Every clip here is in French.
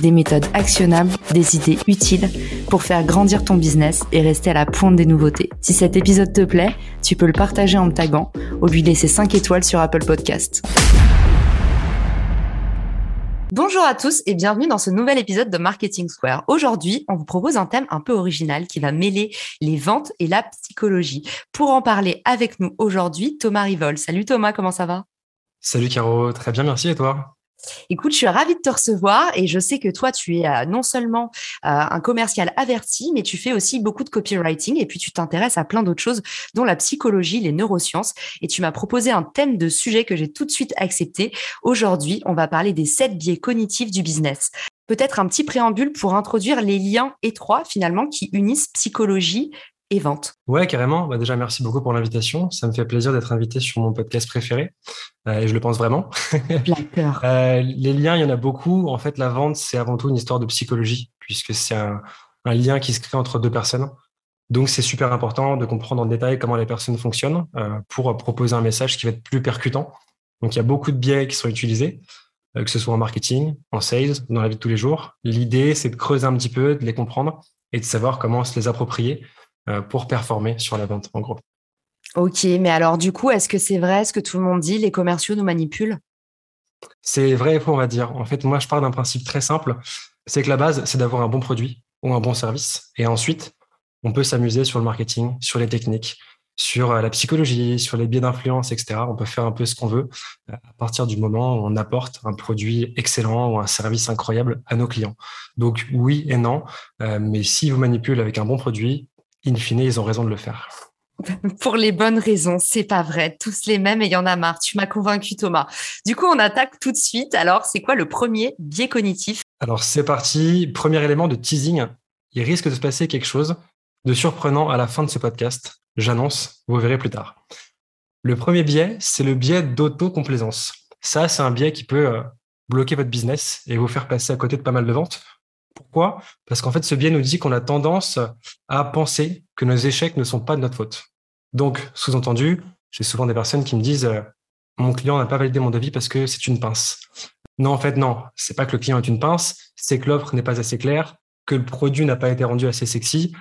des méthodes actionnables, des idées utiles pour faire grandir ton business et rester à la pointe des nouveautés. Si cet épisode te plaît, tu peux le partager en me taguant ou lui laisser 5 étoiles sur Apple Podcast. Bonjour à tous et bienvenue dans ce nouvel épisode de Marketing Square. Aujourd'hui, on vous propose un thème un peu original qui va mêler les ventes et la psychologie. Pour en parler avec nous aujourd'hui, Thomas Rivol. Salut Thomas, comment ça va? Salut Caro, très bien, merci et toi? Écoute, je suis ravie de te recevoir et je sais que toi, tu es euh, non seulement euh, un commercial averti, mais tu fais aussi beaucoup de copywriting et puis tu t'intéresses à plein d'autres choses, dont la psychologie, les neurosciences. Et tu m'as proposé un thème de sujet que j'ai tout de suite accepté. Aujourd'hui, on va parler des sept biais cognitifs du business. Peut-être un petit préambule pour introduire les liens étroits finalement qui unissent psychologie et vente. Ouais, carrément. Bah déjà, merci beaucoup pour l'invitation. Ça me fait plaisir d'être invité sur mon podcast préféré. Euh, et je le pense vraiment. euh, les liens, il y en a beaucoup. En fait, la vente, c'est avant tout une histoire de psychologie, puisque c'est un, un, lien qui se crée entre deux personnes. Donc, c'est super important de comprendre en détail comment les personnes fonctionnent euh, pour proposer un message qui va être plus percutant. Donc, il y a beaucoup de biais qui sont utilisés, euh, que ce soit en marketing, en sales, dans la vie de tous les jours. L'idée, c'est de creuser un petit peu, de les comprendre et de savoir comment se les approprier pour performer sur la vente, en gros. Ok, mais alors du coup, est-ce que c'est vrai ce que tout le monde dit, les commerciaux nous manipulent? C'est vrai et faux, on va dire. En fait, moi, je pars d'un principe très simple, c'est que la base, c'est d'avoir un bon produit ou un bon service. Et ensuite, on peut s'amuser sur le marketing, sur les techniques, sur euh, la psychologie, sur les biais d'influence, etc. On peut faire un peu ce qu'on veut euh, à partir du moment où on apporte un produit excellent ou un service incroyable à nos clients. Donc oui et non, mais si vous manipulez avec un bon produit, in fine, ils ont raison de le faire. Pour les bonnes raisons, c'est pas vrai. Tous les mêmes et il y en a marre. Tu m'as convaincu, Thomas. Du coup, on attaque tout de suite. Alors, c'est quoi le premier biais cognitif? Alors, c'est parti. Premier élément de teasing. Il risque de se passer quelque chose de surprenant à la fin de ce podcast. J'annonce, vous verrez plus tard. Le premier biais, c'est le biais d'autocomplaisance. Ça, c'est un biais qui peut euh, bloquer votre business et vous faire passer à côté de pas mal de ventes pourquoi? Parce qu'en fait, ce biais nous dit qu'on a tendance à penser que nos échecs ne sont pas de notre faute. Donc, sous-entendu, j'ai souvent des personnes qui me disent euh, mon client n'a pas validé mon devis parce que c'est une pince. Non, en fait, non. C'est pas que le client est une pince, c'est que l'offre n'est pas assez claire, que le produit n'a pas été rendu assez sexy.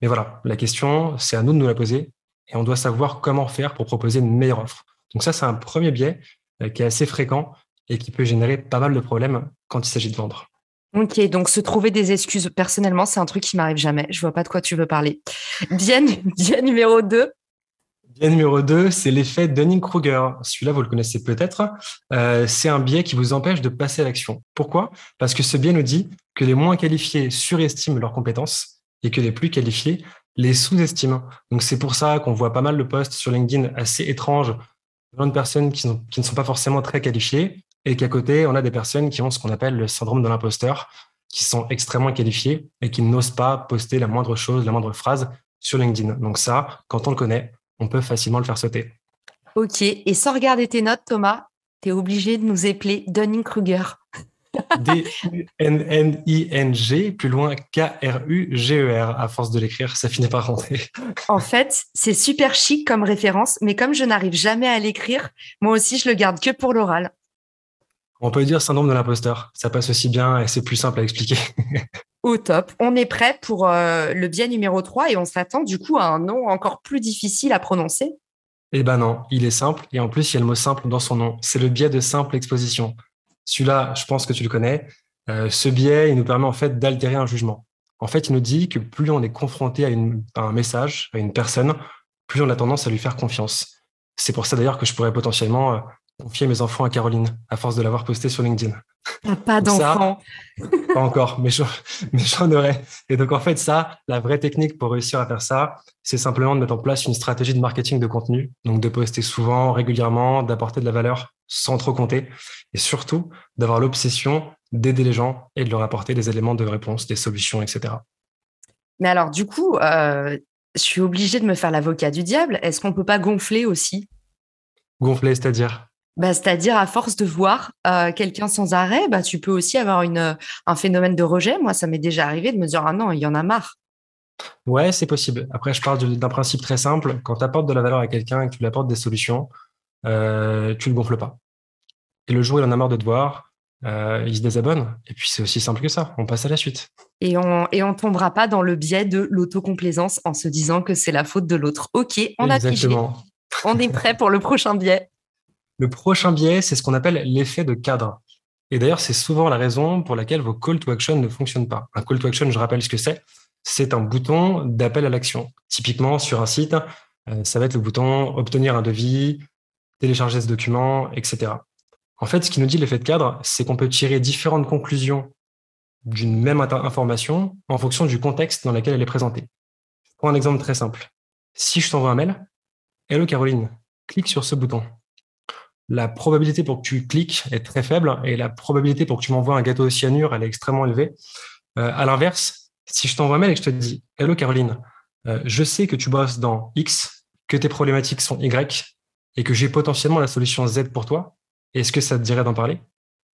Mais voilà, la question, c'est à nous de nous la poser et on doit savoir comment faire pour proposer une meilleure offre. Donc ça, c'est un premier biais euh, qui est assez fréquent et qui peut générer pas mal de problèmes quand il s'agit de vendre. Ok, donc se trouver des excuses, personnellement, c'est un truc qui m'arrive jamais. Je vois pas de quoi tu veux parler. Bien, bien numéro 2. Bien numéro 2, c'est l'effet Dunning-Kruger. Celui-là, vous le connaissez peut-être. Euh, c'est un biais qui vous empêche de passer à l'action. Pourquoi? Parce que ce biais nous dit que les moins qualifiés surestiment leurs compétences et que les plus qualifiés les sous-estiment. Donc c'est pour ça qu'on voit pas mal de posts sur LinkedIn assez étranges, de personnes qui, qui ne sont pas forcément très qualifiées et qu'à côté, on a des personnes qui ont ce qu'on appelle le syndrome de l'imposteur, qui sont extrêmement qualifiées et qui n'osent pas poster la moindre chose, la moindre phrase sur LinkedIn. Donc ça, quand on le connaît, on peut facilement le faire sauter. Ok, et sans regarder tes notes, Thomas, tu es obligé de nous épeler Dunning-Kruger. D-U-N-N-I-N-G, plus loin K-R-U-G-E-R. E à force de l'écrire, ça finit par rentrer. En fait, c'est super chic comme référence, mais comme je n'arrive jamais à l'écrire, moi aussi, je le garde que pour l'oral. On peut dire syndrome de l'imposteur. Ça passe aussi bien et c'est plus simple à expliquer. Au top. On est prêt pour euh, le biais numéro 3 et on s'attend du coup à un nom encore plus difficile à prononcer. Eh ben non, il est simple et en plus il y a le mot simple dans son nom. C'est le biais de simple exposition. Celui-là, je pense que tu le connais. Euh, ce biais, il nous permet en fait d'altérer un jugement. En fait, il nous dit que plus on est confronté à, à un message, à une personne, plus on a tendance à lui faire confiance. C'est pour ça d'ailleurs que je pourrais potentiellement euh, confier mes enfants à Caroline, à force de l'avoir posté sur LinkedIn. pas d'enfants Pas encore, mais j'en aurai. Et donc, en fait, ça, la vraie technique pour réussir à faire ça, c'est simplement de mettre en place une stratégie de marketing de contenu. Donc, de poster souvent, régulièrement, d'apporter de la valeur sans trop compter. Et surtout, d'avoir l'obsession d'aider les gens et de leur apporter des éléments de réponse, des solutions, etc. Mais alors, du coup, euh, je suis obligée de me faire l'avocat du diable. Est-ce qu'on ne peut pas gonfler aussi? Gonfler, c'est-à-dire? Bah, c'est-à-dire à force de voir euh, quelqu'un sans arrêt, bah, tu peux aussi avoir une, euh, un phénomène de rejet. Moi, ça m'est déjà arrivé de me dire ah non, il y en a marre. Ouais, c'est possible. Après, je parle d'un principe très simple. Quand tu apportes de la valeur à quelqu'un et que tu lui apportes des solutions, euh, tu ne le gonfles pas. Et le jour où il en a marre de te voir, euh, il se désabonne. Et puis c'est aussi simple que ça. On passe à la suite. Et on et on tombera pas dans le biais de l'autocomplaisance en se disant que c'est la faute de l'autre. Ok, on a pigé. On est prêt pour le prochain biais. Le prochain biais, c'est ce qu'on appelle l'effet de cadre. Et d'ailleurs, c'est souvent la raison pour laquelle vos call to action ne fonctionnent pas. Un call to action, je rappelle ce que c'est. C'est un bouton d'appel à l'action. Typiquement, sur un site, euh, ça va être le bouton obtenir un devis, télécharger ce document, etc. En fait, ce qui nous dit l'effet de cadre, c'est qu'on peut tirer différentes conclusions d'une même information en fonction du contexte dans lequel elle est présentée. Pour un exemple très simple. Si je t'envoie un mail, Hello Caroline, clique sur ce bouton la probabilité pour que tu cliques est très faible et la probabilité pour que tu m'envoies un gâteau au cyanure, elle est extrêmement élevée. Euh, à l'inverse, si je t'envoie un mail et que je te dis Hello Caroline, euh, je sais que tu bosses dans X, que tes problématiques sont Y et que j'ai potentiellement la solution Z pour toi, est-ce que ça te dirait d'en parler?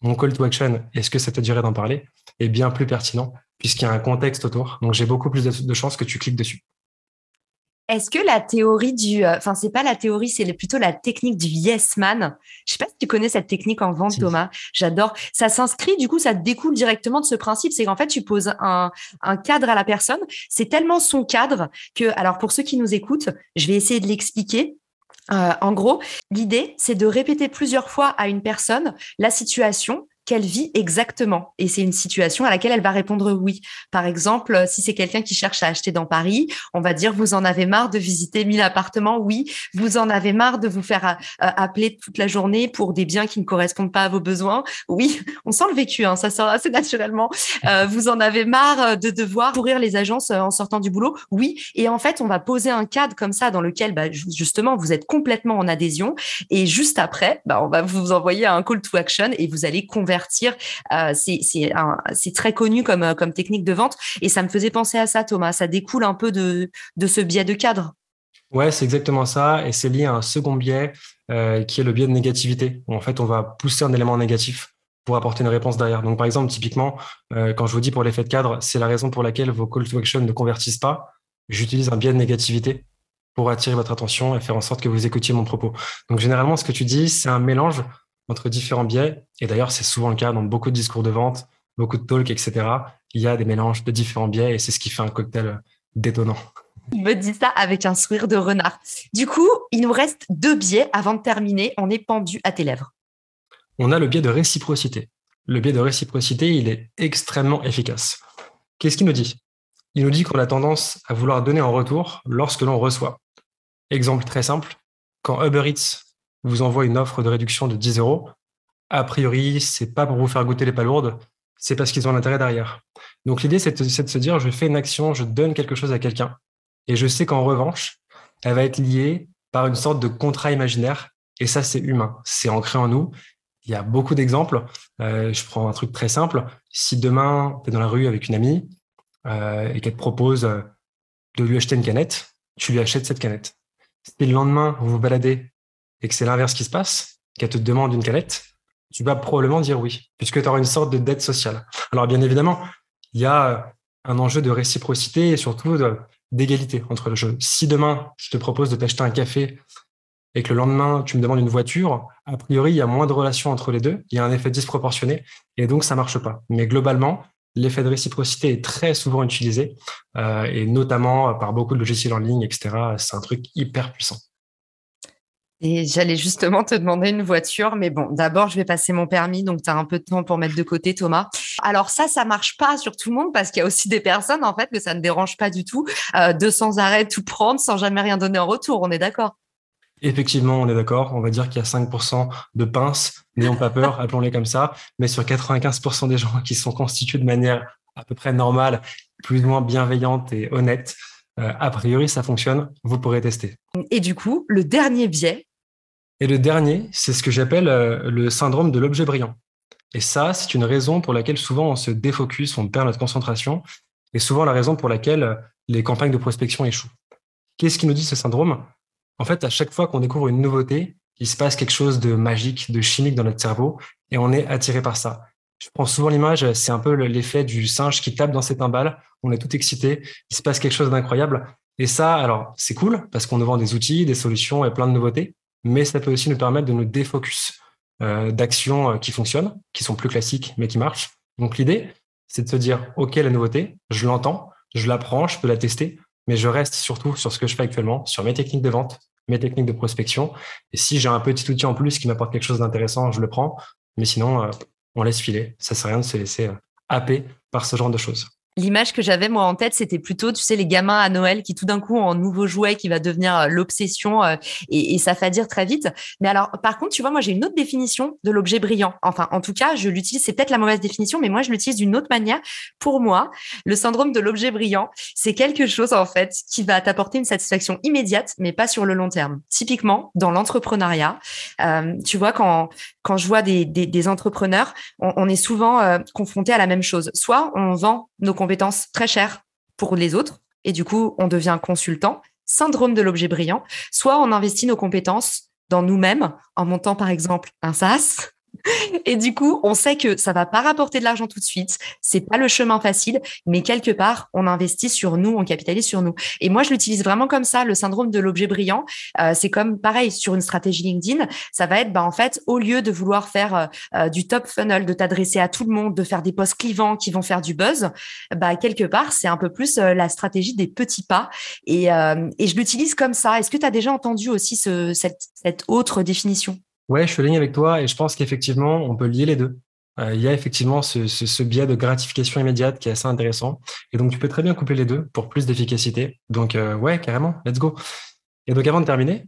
Mon call to action, est-ce que ça te dirait d'en parler? Est bien plus pertinent puisqu'il y a un contexte autour. Donc j'ai beaucoup plus de chances que tu cliques dessus. Est-ce que la théorie du, euh, enfin c'est pas la théorie, c'est plutôt la technique du yes man. Je sais pas si tu connais cette technique en vente, Thomas. J'adore. Ça s'inscrit, du coup, ça découle directement de ce principe, c'est qu'en fait tu poses un, un cadre à la personne. C'est tellement son cadre que, alors pour ceux qui nous écoutent, je vais essayer de l'expliquer. Euh, en gros, l'idée, c'est de répéter plusieurs fois à une personne la situation qu'elle vit exactement. Et c'est une situation à laquelle elle va répondre oui. Par exemple, si c'est quelqu'un qui cherche à acheter dans Paris, on va dire vous en avez marre de visiter 1000 appartements, oui. Vous en avez marre de vous faire euh, appeler toute la journée pour des biens qui ne correspondent pas à vos besoins, oui. On sent le vécu, hein, ça sort assez naturellement. Euh, vous en avez marre de devoir courir les agences euh, en sortant du boulot, oui. Et en fait, on va poser un cadre comme ça dans lequel, bah, justement, vous êtes complètement en adhésion. Et juste après, bah, on va vous envoyer un call to action et vous allez euh, c'est très connu comme, euh, comme technique de vente. Et ça me faisait penser à ça, Thomas. Ça découle un peu de, de ce biais de cadre. Ouais, c'est exactement ça. Et c'est lié à un second biais euh, qui est le biais de négativité. en fait, on va pousser un élément négatif pour apporter une réponse derrière. Donc, par exemple, typiquement, quand je vous dis pour l'effet de cadre, c'est la raison pour laquelle vos call to action ne convertissent pas. J'utilise un biais de négativité pour attirer votre attention et faire en sorte que vous écoutiez mon propos. Donc, généralement, ce que tu dis, c'est un mélange entre différents biais. Et d'ailleurs, c'est souvent le cas dans beaucoup de discours de vente, beaucoup de talks, etc. Il y a des mélanges de différents biais et c'est ce qui fait un cocktail détonnant. Il me dit ça avec un sourire de renard. Du coup, il nous reste deux biais avant de terminer. On est pendu à tes lèvres. On a le biais de réciprocité. Le biais de réciprocité, il est extrêmement efficace. Qu'est-ce qu'il nous dit? Il nous dit qu'on a tendance à vouloir donner en retour lorsque l'on reçoit. Exemple très simple, quand Uber Eats vous envoie une offre de réduction de 10 euros, a priori, c'est pas pour vous faire goûter les palourdes, c'est parce qu'ils ont l'intérêt derrière. Donc l'idée, c'est de, se dire, je fais une action, je donne quelque chose à quelqu'un, et je sais qu'en revanche, elle va être liée par une sorte de contrat imaginaire, et ça, c'est humain, c'est ancré en nous. Il y a beaucoup d'exemples. Euh, je prends un truc très simple. Si demain, tu es dans la rue avec une amie euh, et qu'elle te propose de lui acheter une canette, tu lui achètes cette canette. Si le lendemain, vous vous baladez et que c'est l'inverse qui se passe, qu'elle te demande une canette, tu vas probablement dire oui, puisque tu auras une sorte de dette sociale. Alors bien évidemment, il y a un enjeu de réciprocité et surtout d'égalité entre le jeu. Si demain, je te propose de t'acheter un café et que le lendemain, tu me demandes une voiture, a priori, il y a moins de relations entre les deux, il y a un effet disproportionné et donc ça marche pas. Mais globalement, l'effet de réciprocité est très souvent utilisé euh, et notamment par beaucoup de logiciels en ligne, etc. C'est un truc hyper puissant. Et j'allais justement te demander une voiture, mais bon, d'abord, je vais passer mon permis, donc tu as un peu de temps pour mettre de côté, Thomas. Alors ça, ça marche pas sur tout le monde parce qu'il y a aussi des personnes, en fait, que ça ne dérange pas du tout euh, de sans arrêt tout prendre sans jamais rien donner en retour. On est d'accord? Effectivement, on est d'accord. On va dire qu'il y a 5% de pinces, n'ayons pas peur, appelons-les comme ça. Mais sur 95% des gens qui sont constitués de manière à peu près normale, plus ou moins bienveillante et honnête, euh, a priori, ça fonctionne. Vous pourrez tester. Et du coup, le dernier biais. Et le dernier, c'est ce que j'appelle euh, le syndrome de l'objet brillant. Et ça, c'est une raison pour laquelle souvent on se défocus, on perd notre concentration, et souvent la raison pour laquelle euh, les campagnes de prospection échouent. Qu'est-ce qui nous dit ce syndrome? En fait, à chaque fois qu'on découvre une nouveauté, il se passe quelque chose de magique, de chimique dans notre cerveau, et on est attiré par ça. Je prends souvent l'image, c'est un peu l'effet du singe qui tape dans ses timbales, on est tout excité, il se passe quelque chose d'incroyable. Et ça, alors, c'est cool, parce qu'on nous vend des outils, des solutions et plein de nouveautés, mais ça peut aussi nous permettre de nous défocus euh, d'actions euh, qui fonctionnent, qui sont plus classiques, mais qui marchent. Donc l'idée, c'est de se dire, OK, la nouveauté, je l'entends, je l'apprends, je peux la tester, mais je reste surtout sur ce que je fais actuellement, sur mes techniques de vente, mes techniques de prospection. Et si j'ai un petit outil en plus qui m'apporte quelque chose d'intéressant, je le prends. Mais sinon, euh, on laisse filer. Ça sert à rien de se laisser happer par ce genre de choses. L'image que j'avais moi en tête, c'était plutôt, tu sais, les gamins à Noël qui tout d'un coup ont un nouveau jouet qui va devenir euh, l'obsession euh, et, ça fait dire très vite. Mais alors, par contre, tu vois, moi j'ai une autre définition de l'objet brillant. Enfin, en tout cas, je l'utilise. C'est peut-être la mauvaise définition, mais moi je l'utilise d'une autre manière. Pour moi, le syndrome de l'objet brillant, c'est quelque chose en fait qui va t'apporter une satisfaction immédiate, mais pas sur le long terme. Typiquement, dans l'entrepreneuriat, euh, tu vois, quand quand je vois des, des, entrepreneurs, on, est souvent confronté à la même chose. Soit on vend nos très chères pour les autres. Et du coup, on devient consultant, syndrome de l'objet brillant, soit on investit nos compétences dans nous-mêmes en montant par exemple un SaaS et du coup, on sait que ça va pas rapporter de l'argent tout de suite. C'est pas le chemin facile, mais quelque part, on investit sur nous, on capitalise sur nous. Et moi, je l'utilise vraiment comme ça. Le syndrome de l'objet brillant, euh, c'est comme pareil sur une stratégie LinkedIn. Ça va être, bah, en fait, au lieu de vouloir faire euh, euh, du top funnel, de t'adresser à tout le monde, de faire des posts clivants qui vont faire du buzz, bah, quelque part, c'est un peu plus la stratégie des petits pas. Et, je l'utilise comme ça. Est-ce que tu as déjà entendu aussi ce, cette, cette autre définition? Ouais, je suis aligné avec toi et je pense qu'effectivement, on peut lier les deux. Euh, il y a effectivement ce, ce, ce, biais de gratification immédiate qui est assez intéressant. Et donc, tu peux très bien coupler les deux pour plus d'efficacité. Donc, euh, ouais, carrément, let's go. Et donc, avant de terminer,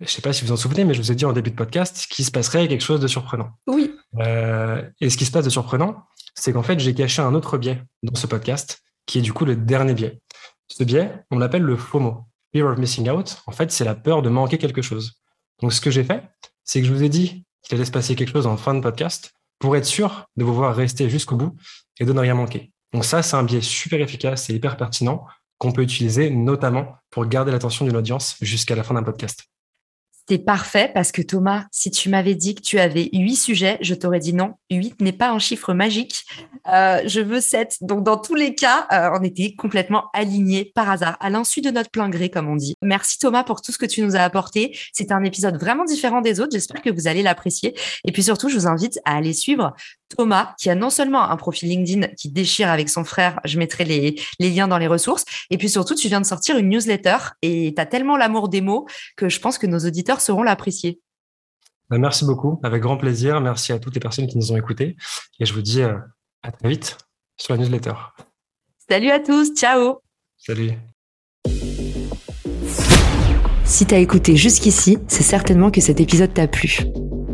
je sais pas si vous en souvenez, mais je vous ai dit en début de podcast qu'il se passerait quelque chose de surprenant. Oui. Euh, et ce qui se passe de surprenant, c'est qu'en fait, j'ai caché un autre biais dans ce podcast, qui est du coup le dernier biais. Ce biais, on l'appelle le FOMO, Fear of Missing Out. En fait, c'est la peur de manquer quelque chose. Donc, ce que j'ai fait, c'est que je vous ai dit qu'il allait se passer quelque chose en fin de podcast pour être sûr de vous voir rester jusqu'au bout et de ne rien manquer. Donc ça, c'est un biais super efficace et hyper pertinent qu'on peut utiliser notamment pour garder l'attention d'une audience jusqu'à la fin d'un podcast. C'est parfait parce que Thomas, si tu m'avais dit que tu avais huit sujets, je t'aurais dit non, huit n'est pas un chiffre magique. Euh, je veux sept. Donc, dans tous les cas, euh, on était complètement alignés par hasard, à l'insu de notre plein gré, comme on dit. Merci Thomas pour tout ce que tu nous as apporté. C'est un épisode vraiment différent des autres. J'espère que vous allez l'apprécier. Et puis surtout, je vous invite à aller suivre Thomas, qui a non seulement un profil LinkedIn qui déchire avec son frère, je mettrai les, les liens dans les ressources, et puis surtout, tu viens de sortir une newsletter et tu as tellement l'amour des mots que je pense que nos auditeurs sauront l'apprécier. Bah, merci beaucoup, avec grand plaisir. Merci à toutes les personnes qui nous ont écoutés. Et je vous dis euh, à très vite sur la newsletter. Salut à tous, ciao Salut Si t'as écouté jusqu'ici, c'est certainement que cet épisode t'a plu.